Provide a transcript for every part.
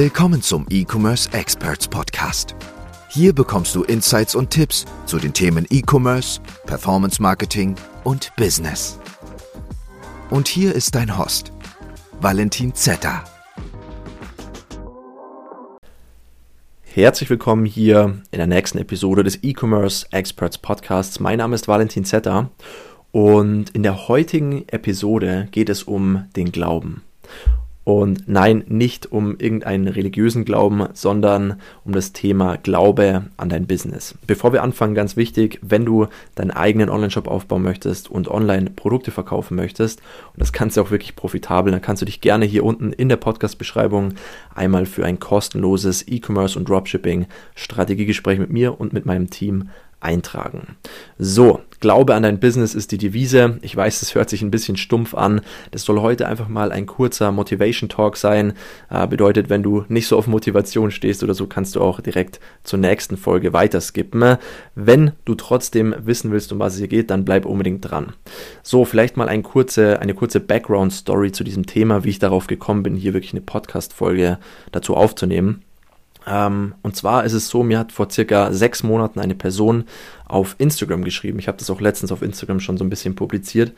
Willkommen zum E-Commerce Experts Podcast. Hier bekommst du Insights und Tipps zu den Themen E-Commerce, Performance Marketing und Business. Und hier ist dein Host, Valentin Zetter. Herzlich willkommen hier in der nächsten Episode des E-Commerce Experts Podcasts. Mein Name ist Valentin Zetter und in der heutigen Episode geht es um den Glauben. Und nein, nicht um irgendeinen religiösen Glauben, sondern um das Thema Glaube an dein Business. Bevor wir anfangen, ganz wichtig, wenn du deinen eigenen Online-Shop aufbauen möchtest und online Produkte verkaufen möchtest, und das kannst du auch wirklich profitabel, dann kannst du dich gerne hier unten in der Podcast-Beschreibung einmal für ein kostenloses E-Commerce und Dropshipping Strategiegespräch mit mir und mit meinem Team eintragen. So, Glaube an dein Business ist die Devise. Ich weiß, das hört sich ein bisschen stumpf an. Das soll heute einfach mal ein kurzer Motivation Talk sein. Äh, bedeutet, wenn du nicht so auf Motivation stehst oder so, kannst du auch direkt zur nächsten Folge weiter skippen. Wenn du trotzdem wissen willst, um was es hier geht, dann bleib unbedingt dran. So, vielleicht mal ein kurze, eine kurze Background Story zu diesem Thema, wie ich darauf gekommen bin, hier wirklich eine Podcast Folge dazu aufzunehmen. Ähm, und zwar ist es so, mir hat vor circa sechs Monaten eine Person auf Instagram geschrieben. Ich habe das auch letztens auf Instagram schon so ein bisschen publiziert.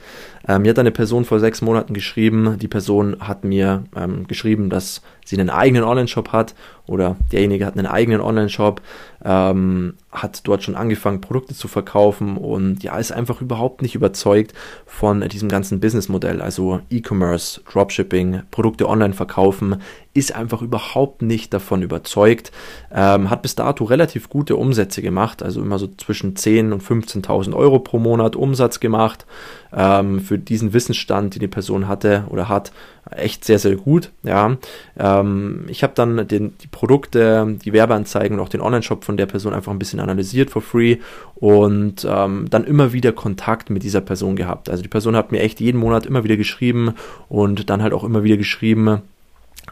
Ähm, mir hat eine Person vor sechs Monaten geschrieben. Die Person hat mir ähm, geschrieben, dass sie einen eigenen Online-Shop hat oder derjenige hat einen eigenen Online-Shop, ähm, hat dort schon angefangen, Produkte zu verkaufen und ja, ist einfach überhaupt nicht überzeugt von diesem ganzen Businessmodell. Also E-Commerce, Dropshipping, Produkte online verkaufen, ist einfach überhaupt nicht davon überzeugt. Ähm, hat bis dato relativ gute Umsätze gemacht, also immer so zwischen 10.000 und 15.000 Euro pro Monat Umsatz gemacht. Ähm, für diesen Wissensstand, den die Person hatte oder hat, echt sehr, sehr gut. Ja, ähm, ich habe dann den, die Produkte, die Werbeanzeigen und auch den Online-Shop von der Person einfach ein bisschen analysiert for free und ähm, dann immer wieder Kontakt mit dieser Person gehabt. Also die Person hat mir echt jeden Monat immer wieder geschrieben und dann halt auch immer wieder geschrieben,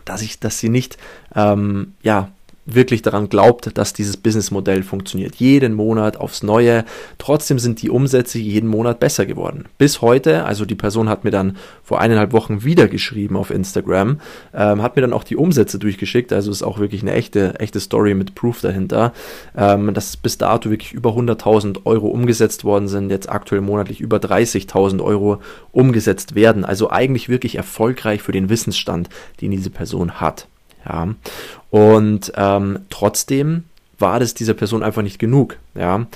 dass ich, dass sie nicht, ähm, ja, wirklich daran glaubt, dass dieses Businessmodell funktioniert. Jeden Monat aufs Neue. Trotzdem sind die Umsätze jeden Monat besser geworden. Bis heute, also die Person hat mir dann vor eineinhalb Wochen wieder geschrieben auf Instagram, ähm, hat mir dann auch die Umsätze durchgeschickt. Also ist auch wirklich eine echte, echte Story mit Proof dahinter, ähm, dass bis dato wirklich über 100.000 Euro umgesetzt worden sind. Jetzt aktuell monatlich über 30.000 Euro umgesetzt werden. Also eigentlich wirklich erfolgreich für den Wissensstand, den diese Person hat. Ja. Und ähm, trotzdem war das dieser Person einfach nicht genug. Ja,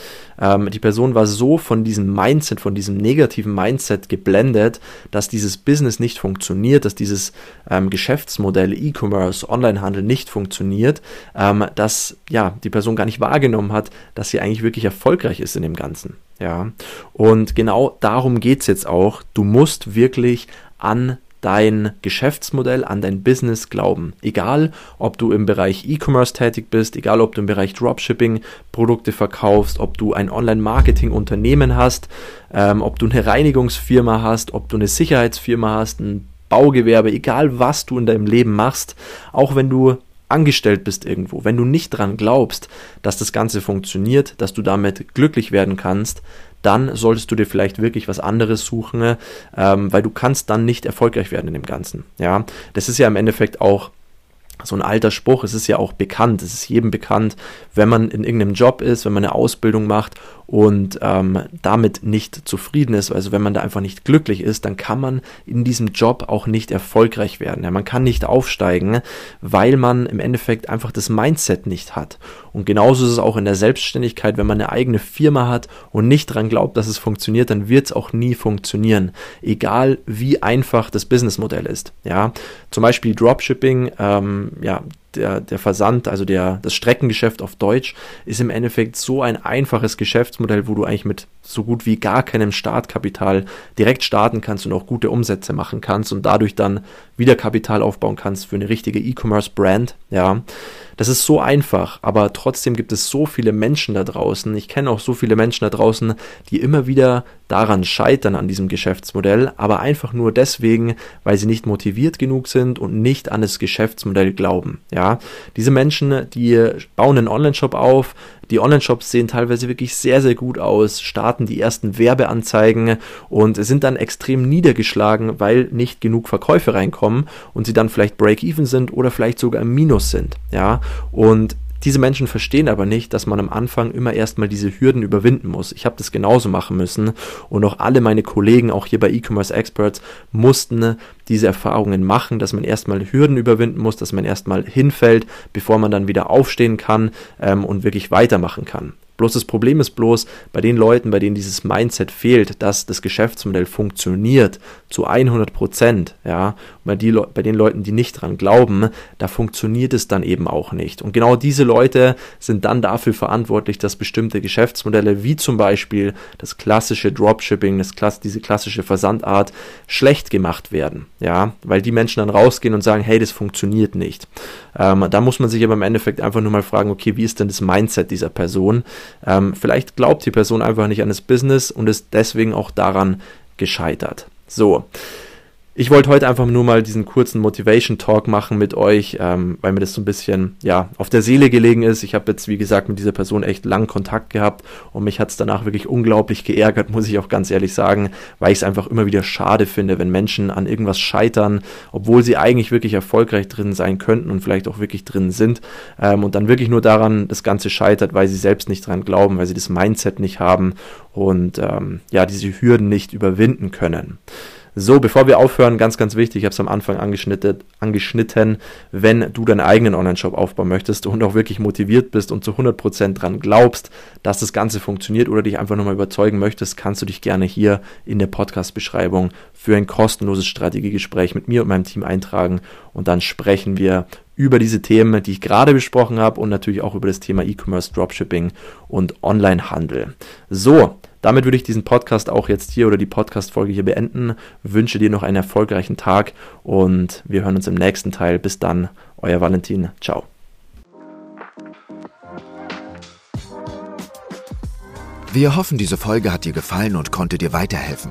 ähm, die Person war so von diesem Mindset, von diesem negativen Mindset geblendet, dass dieses Business nicht funktioniert, dass dieses ähm, Geschäftsmodell E-Commerce, Onlinehandel nicht funktioniert, ähm, dass ja die Person gar nicht wahrgenommen hat, dass sie eigentlich wirklich erfolgreich ist in dem Ganzen. Ja, und genau darum geht's jetzt auch. Du musst wirklich an dein Geschäftsmodell, an dein Business glauben. Egal, ob du im Bereich E-Commerce tätig bist, egal, ob du im Bereich Dropshipping Produkte verkaufst, ob du ein Online-Marketing-Unternehmen hast, ähm, ob du eine Reinigungsfirma hast, ob du eine Sicherheitsfirma hast, ein Baugewerbe, egal was du in deinem Leben machst, auch wenn du angestellt bist irgendwo, wenn du nicht dran glaubst, dass das Ganze funktioniert, dass du damit glücklich werden kannst, dann solltest du dir vielleicht wirklich was anderes suchen, ähm, weil du kannst dann nicht erfolgreich werden in dem Ganzen. Ja, das ist ja im Endeffekt auch so ein alter Spruch, es ist ja auch bekannt, es ist jedem bekannt, wenn man in irgendeinem Job ist, wenn man eine Ausbildung macht und ähm, damit nicht zufrieden ist, also wenn man da einfach nicht glücklich ist, dann kann man in diesem Job auch nicht erfolgreich werden. Ja, man kann nicht aufsteigen, weil man im Endeffekt einfach das Mindset nicht hat. Und genauso ist es auch in der Selbstständigkeit, wenn man eine eigene Firma hat und nicht dran glaubt, dass es funktioniert, dann wird es auch nie funktionieren. Egal wie einfach das Businessmodell ist. Ja, zum Beispiel Dropshipping, ähm, ja, der, der Versand, also der, das Streckengeschäft auf Deutsch, ist im Endeffekt so ein einfaches Geschäftsmodell, wo du eigentlich mit so gut wie gar keinem Startkapital direkt starten kannst und auch gute Umsätze machen kannst und dadurch dann wieder Kapital aufbauen kannst für eine richtige E-Commerce-Brand. Ja, das ist so einfach, aber trotzdem gibt es so viele Menschen da draußen. Ich kenne auch so viele Menschen da draußen, die immer wieder daran scheitern an diesem Geschäftsmodell, aber einfach nur deswegen, weil sie nicht motiviert genug sind und nicht an das Geschäftsmodell glauben. Ja, diese Menschen, die bauen einen Online-Shop auf, Die Online-Shops sehen teilweise wirklich sehr, sehr gut aus, starten die ersten Werbeanzeigen und sind dann extrem niedergeschlagen, weil nicht genug Verkäufe reinkommen und sie dann vielleicht Break-Even sind oder vielleicht sogar im Minus sind. Ja, und diese Menschen verstehen aber nicht, dass man am Anfang immer erstmal diese Hürden überwinden muss. Ich habe das genauso machen müssen und auch alle meine Kollegen, auch hier bei E-Commerce Experts, mussten diese Erfahrungen machen, dass man erstmal Hürden überwinden muss, dass man erstmal hinfällt, bevor man dann wieder aufstehen kann ähm, und wirklich weitermachen kann. Bloß das Problem ist bloß, bei den Leuten, bei denen dieses Mindset fehlt, dass das Geschäftsmodell funktioniert zu 100 Prozent, ja, bei, die, bei den Leuten, die nicht dran glauben, da funktioniert es dann eben auch nicht. Und genau diese Leute sind dann dafür verantwortlich, dass bestimmte Geschäftsmodelle, wie zum Beispiel das klassische Dropshipping, das Klass diese klassische Versandart, schlecht gemacht werden, ja, weil die Menschen dann rausgehen und sagen, hey, das funktioniert nicht. Ähm, da muss man sich aber im Endeffekt einfach nur mal fragen, okay, wie ist denn das Mindset dieser Person? Ähm, vielleicht glaubt die Person einfach nicht an das Business und ist deswegen auch daran gescheitert. So. Ich wollte heute einfach nur mal diesen kurzen Motivation Talk machen mit euch, ähm, weil mir das so ein bisschen ja auf der Seele gelegen ist. Ich habe jetzt wie gesagt mit dieser Person echt lang Kontakt gehabt und mich hat es danach wirklich unglaublich geärgert, muss ich auch ganz ehrlich sagen, weil ich es einfach immer wieder schade finde, wenn Menschen an irgendwas scheitern, obwohl sie eigentlich wirklich erfolgreich drin sein könnten und vielleicht auch wirklich drin sind ähm, und dann wirklich nur daran das Ganze scheitert, weil sie selbst nicht dran glauben, weil sie das Mindset nicht haben und ähm, ja diese Hürden nicht überwinden können. So, bevor wir aufhören, ganz, ganz wichtig, ich habe es am Anfang angeschnitten, angeschnitten, wenn du deinen eigenen Online-Shop aufbauen möchtest und auch wirklich motiviert bist und zu 100% dran glaubst, dass das Ganze funktioniert oder dich einfach nochmal überzeugen möchtest, kannst du dich gerne hier in der Podcast-Beschreibung für ein kostenloses Strategiegespräch mit mir und meinem Team eintragen und dann sprechen wir über diese Themen, die ich gerade besprochen habe und natürlich auch über das Thema E-Commerce, Dropshipping und Onlinehandel. So, damit würde ich diesen Podcast auch jetzt hier oder die Podcast-Folge hier beenden. Wünsche dir noch einen erfolgreichen Tag und wir hören uns im nächsten Teil. Bis dann, euer Valentin. Ciao. Wir hoffen, diese Folge hat dir gefallen und konnte dir weiterhelfen.